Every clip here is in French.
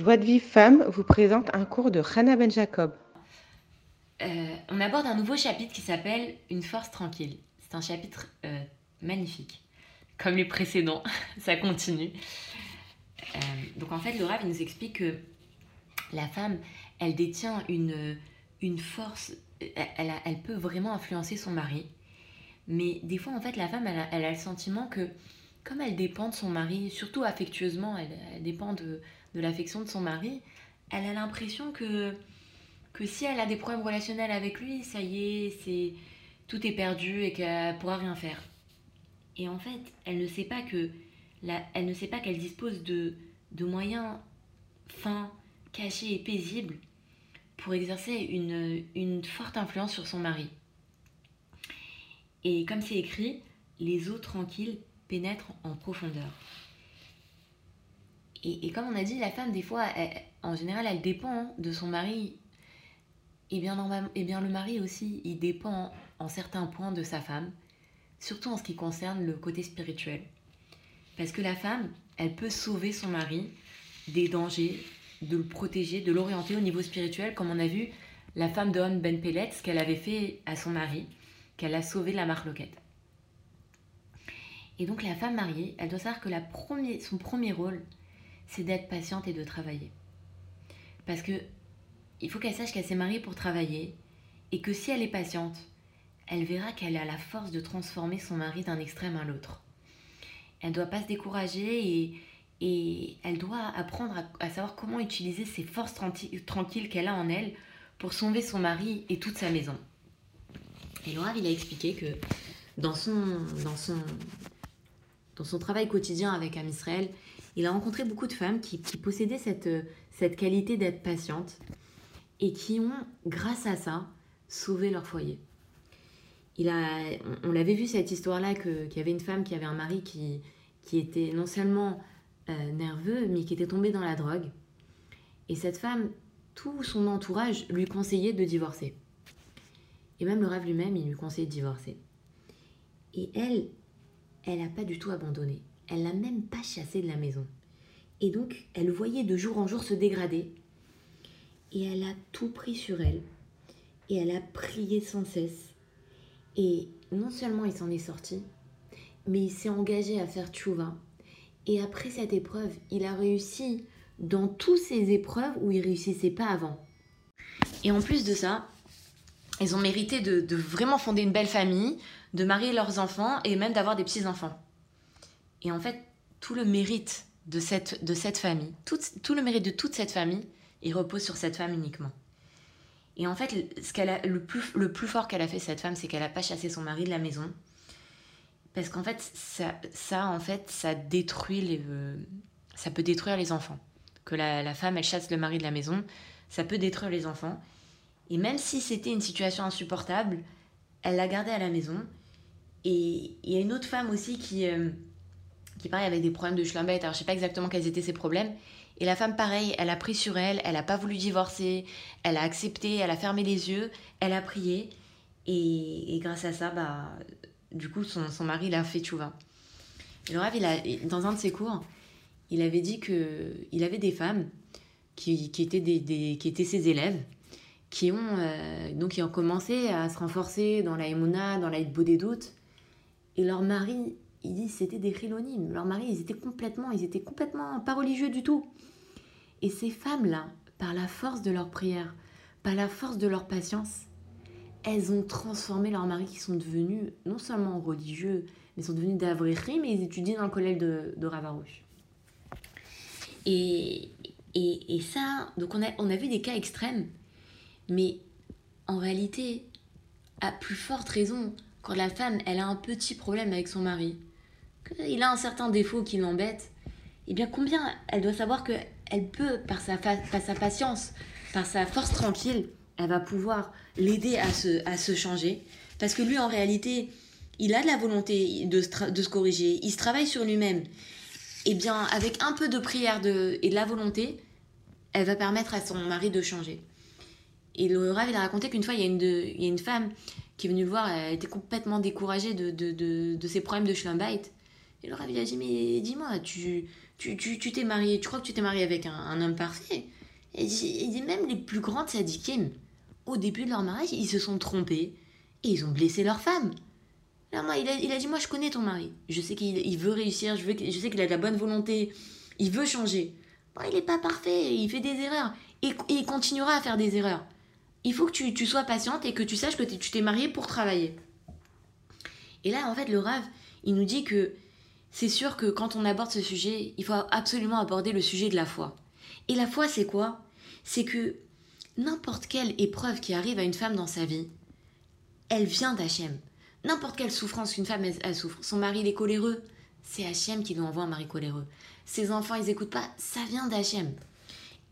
Joie de Vie Femme vous présente un cours de Hannah Ben Jacob. Euh, on aborde un nouveau chapitre qui s'appelle Une force tranquille. C'est un chapitre euh, magnifique. Comme les précédents, ça continue. Euh, donc en fait, Laura nous explique que la femme, elle détient une, une force, elle, elle, peut vraiment influencer son mari. Mais des fois, en fait, la femme, elle a, le sentiment que comme elle dépend de son mari, surtout affectueusement, elle dépend de, de l'affection de son mari, elle a l'impression que, que si elle a des problèmes relationnels avec lui, ça y est, c'est tout est perdu et qu'elle pourra rien faire. Et en fait, elle ne sait pas que la, elle ne sait pas qu'elle dispose de, de moyens fins, cachés et paisibles pour exercer une, une forte influence sur son mari. Et comme c'est écrit, les eaux tranquilles pénètrent en profondeur. Et, comme on a dit, la femme, des fois, en général, elle dépend de son mari. Et bien, et le mari aussi, il dépend en certains points de sa femme, surtout en ce qui concerne le côté spirituel. Parce que la femme, elle peut sauver son mari des dangers, de le protéger, de l'orienter au niveau spirituel, comme on a vu la femme de Ben Pellet, ce qu'elle avait fait à son mari, qu'elle a sauvé de la marloquette. Et donc la femme mariée, elle doit savoir que son premier rôle, c'est d'être patiente et de travailler. Parce que il faut qu'elle sache qu'elle s'est mariée pour travailler et que si elle est patiente, elle verra qu'elle a la force de transformer son mari d'un extrême à l'autre. Elle ne doit pas se décourager et, et elle doit apprendre à, savoir comment utiliser ces forces tranquilles qu'elle a en elle pour sauver son mari et toute sa maison. Et Laura, il a expliqué que dans son, dans son, dans son travail quotidien avec Am Israël, il a rencontré beaucoup de femmes qui, possédaient cette, euh, cette qualité d'être patiente et qui ont, grâce à ça, sauvé leur foyer. Il a, on, l'avait vu cette histoire-là, qu'il y avait une femme qui avait un mari qui, qui était non seulement euh, nerveux, mais qui était tombé dans la drogue. Et cette femme, tout son entourage lui conseillait de divorcer. Et même le rêve lui-même, il lui conseillait de divorcer. Et elle, elle n'a pas du tout abandonné elle l'a même pas chassé de la maison. Et donc, elle voyait de jour en jour se dégrader. Et elle a tout pris sur elle. Et elle a prié sans cesse. Et non seulement il s'en est sorti, mais il s'est engagé à faire tchouva. Et après cette épreuve, il a réussi dans toutes ces épreuves où il réussissait pas avant. Et en plus de ça, ils ont mérité de vraiment fonder une belle famille, de marier leurs enfants et même d'avoir des petits-enfants. Et en fait, tout le mérite de cette, de cette famille, tout, tout le mérite de toute cette famille, il repose sur cette femme uniquement. Et en fait, ce a, le, plus, le plus fort qu'elle a fait, cette femme, c'est qu'elle n'a pas chassé son mari de la maison. Parce qu'en fait ça, ça, en fait, ça détruit les, euh, ça peut détruire les enfants. Que la, la, femme, elle chasse le mari de la maison, ça peut détruire les enfants. Et même si c'était une situation insupportable, elle l'a gardé à la maison. Et il y a une autre femme aussi qui, euh, qui pareil avait des problèmes de schlambette. Alors je sais pas exactement quels étaient ses problèmes. Et la femme, pareil, elle a pris sur elle, elle a pas voulu divorcer, elle a accepté, elle a fermé les yeux, elle a prié. Et, grâce à ça, bah, du coup, son, son mari l'a fait tchouva. Et le rêve, il a, dans un de ses cours, il avait dit que il avait des femmes qui, qui étaient, des, qui étaient ses élèves, qui ont, euh, donc, ont commencé à se renforcer dans la émouna, dans la des. Et leur mari ils disent c'était des chilonimes. Leurs maris, ils étaient complètement, ils étaient complètement pas religieux du tout. Et ces femmes-là, par la force de leur prière, par la force de leur patience, elles ont transformé leurs maris qui sont devenus non seulement religieux, mais sont devenus d'Avrichim mais ils étudient dans le collège de, de Ravarouche. Et, et, et, ça, donc on a, on a vu des cas extrêmes, mais en réalité, à plus forte raison, quand la femme, elle a un petit problème avec son mari, il a un certain défaut qui l'embête, eh bien combien elle doit savoir que elle peut, par sa, par sa patience, par sa force tranquille, elle va pouvoir l'aider à se, à se changer? Parce que lui, en réalité, il a de la volonté de, de se corriger, il se travaille sur lui-même. Eh bien, avec un peu de prière de, et de la volonté, elle va permettre à son mari de changer. Et le Rav, il a raconté qu'une fois, il y, a une il y a une femme qui est venue le voir, elle était complètement découragée de, de, de, de ses problèmes de schlumbite. Et le Rav, il a dit, mais dis-moi, tu, tu t'es tu, t'es marié, tu crois que tu t'es marié avec un, homme parfait? Et il dit, même les plus grandes sadikim, au début de leur mariage, ils se sont trompés et ils ont blessé leur femme. Là, moi, il a, il a dit, moi je connais ton mari, je sais qu'il il veut réussir, je, veux, je sais qu'il a de la bonne volonté, il veut changer. Bon, il n'est pas parfait, il fait des erreurs et, il continuera à faire des erreurs. Il faut que tu, tu sois patiente et que tu saches que tu t'es mariée pour travailler. Et là, en fait, le Rav, il nous dit que c'est sûr que quand on aborde ce sujet, il faut absolument aborder le sujet de la foi. Et la foi, c'est quoi? C'est que n'importe quelle épreuve qui arrive à une femme dans sa vie, elle vient d'Hachem. N'importe quelle souffrance qu'une femme souffre, son mari est coléreux, c'est Hachem qui lui envoie un mari coléreux. Ses enfants ils écoutent pas, ça vient d'Hachem.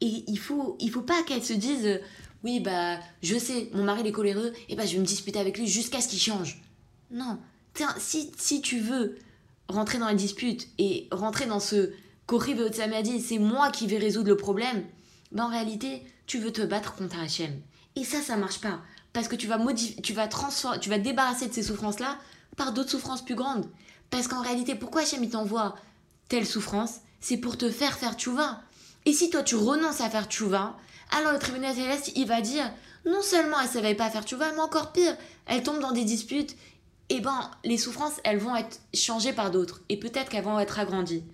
Et il faut, il faut pas qu'elle se dise oui bah je sais mon mari est coléreux et bah je vais me disputer avec lui jusqu'à ce qu'il change. Non, Tiens, si, si tu veux rentrer dans la dispute et rentrer dans ce Kori dit c'est moi qui vais résoudre le problème, ben en réalité, tu veux te battre contre Hachem. Et ça, ça marche pas. Parce que tu vas, tu vas, tu vas débarrasser de ces souffrances-là par d'autres souffrances plus grandes. Parce qu'en réalité, pourquoi Hachem t'envoie telle souffrance? C'est pour te faire faire tchouva. Et si toi tu renonces à faire tchouva, alors le tribunal céleste il va dire non seulement elle savait pas faire tchouva, mais encore pire, elle tombe dans des disputes et ben les souffrances elles vont être changées par d'autres et peut-être qu'elles vont être agrandies.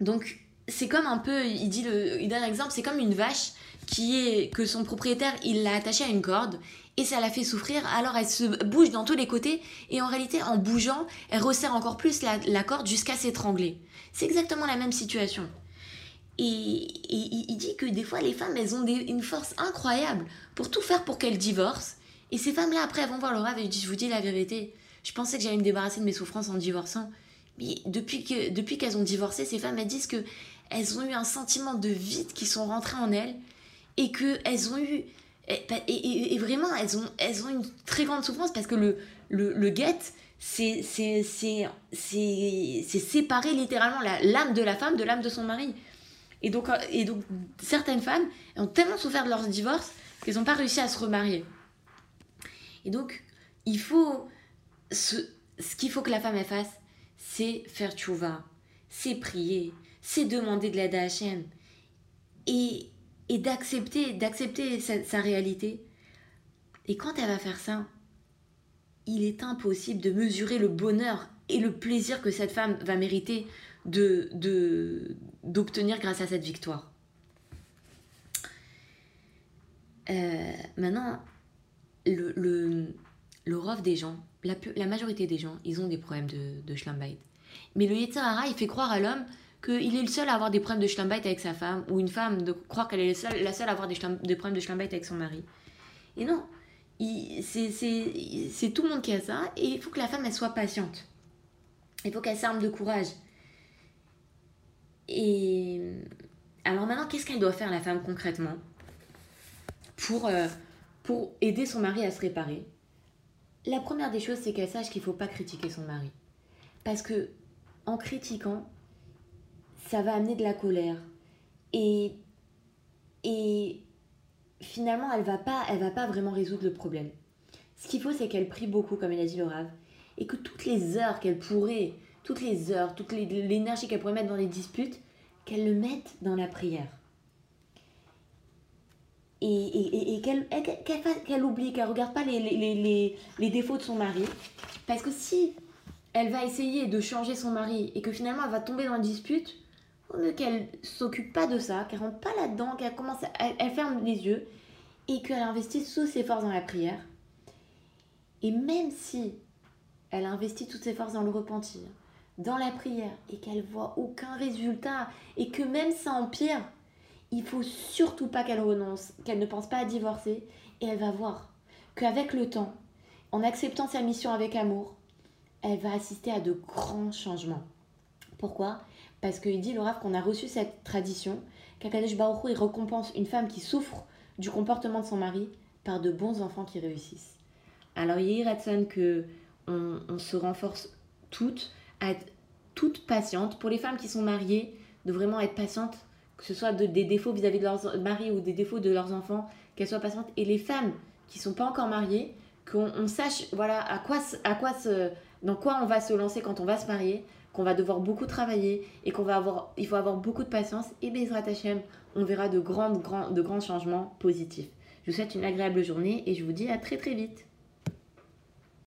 Donc c'est comme un peu, il dit le, il donne un exemple, c'est comme une vache qui est que son propriétaire il l'a attachée à une corde et ça la fait souffrir, alors elle se bouge dans tous les côtés et en réalité en bougeant elle resserre encore plus la, corde jusqu'à s'étrangler. C'est exactement la même situation. Et, il dit que des fois les femmes elles ont une force incroyable pour tout faire pour qu'elles divorcent et ces femmes-là, après, elles vont voir le rave et disent Je vous dis la vérité, je pensais que j'allais me débarrasser de mes souffrances en divorçant. Mais depuis qu'elles depuis qu'elles ont divorcé, ces femmes, elles disent que elles ont eu un sentiment de vide qui sont rentrés en elles et qu'elles ont eu. Et, vraiment, elles ont, elles ont une très grande souffrance parce que le, le, le guet, c'est séparer littéralement l'âme de la femme de l'âme de son mari. Et donc, et donc, certaines femmes ont tellement souffert de leur divorce qu'elles n'ont pas réussi à se remarier. Et donc, il faut. Ce, qu'il faut que la femme fasse, c'est faire tchouva, c'est prier, c'est demander de l'aide à Hachem. Et, et d'accepter, d'accepter sa, sa réalité. Et quand elle va faire ça, il est impossible de mesurer le bonheur et le plaisir que cette femme va mériter de, de, d'obtenir grâce à cette victoire. Euh, maintenant, le, le, le rov des gens, la, la, majorité des gens, ils ont des problèmes de, de. Mais le Yetzirara, il fait croire à l'homme qu'il est le seul à avoir des problèmes de schlambait avec sa femme, ou une femme de croire qu'elle est seule, la seule à avoir des, problèmes de schlambait avec son mari. Et non, c'est tout le monde qui a ça, et il faut que la femme, elle soit patiente. Il faut qu'elle s'arme de courage. Et alors maintenant, qu'est-ce qu'elle doit faire, la femme, concrètement? Pour... Euh, pour aider son mari à se réparer, la première des choses, c'est qu'elle sache qu'il ne faut pas critiquer son mari. Parce que en critiquant, ça va amener de la colère. Et, et finalement, elle ne va, pas, elle va pas vraiment résoudre le problème. Ce qu'il faut, c'est qu'elle prie beaucoup, comme elle a dit le et que toutes les heures qu'elle pourrait, toutes les heures, toute l'énergie qu'elle pourrait mettre dans les disputes, qu'elle le mette dans la prière et, et, et qu'elle qu qu oublie, qu'elle ne regarde pas les, défauts de son mari. Parce que si elle va essayer de changer son mari et que finalement elle va tomber dans une dispute, il mieux qu'elle s'occupe pas de ça, qu'elle rentre pas là-dedans, qu'elle commence, à, elle, ferme les yeux et qu'elle investisse toutes ses forces dans la prière. Et même si elle investit toutes ses forces dans le repentir, dans la prière et qu'elle voit aucun résultat et que même ça empire, il faut surtout pas qu'elle renonce, qu'elle ne pense pas à divorcer, et elle va voir qu'avec le temps, en acceptant sa mission avec amour, elle va assister à de grands changements. Pourquoi? Parce qu'il dit le Rav qu'on a reçu cette tradition, qu'Akadosh Baruch Hu, il récompense une femme qui souffre du comportement de son mari par de bons enfants qui réussissent. Alors il y que on, on se renforce toutes, à être toutes patientes. Pour les femmes qui sont mariées, de vraiment être patientes que ce soit de, des défauts vis-à-vis -vis de leurs maris ou des défauts de leurs enfants, qu'elles soient patientes. Et les femmes qui sont pas encore mariées, qu'on on sache voilà à quoi, dans quoi on va se lancer quand on va se marier, qu'on va devoir beaucoup travailler et qu'on va avoir, faut avoir beaucoup de patience. Et Bezrat Hashem, on verra de de grands changements positifs. Je vous souhaite une agréable journée et je vous dis à très très vite.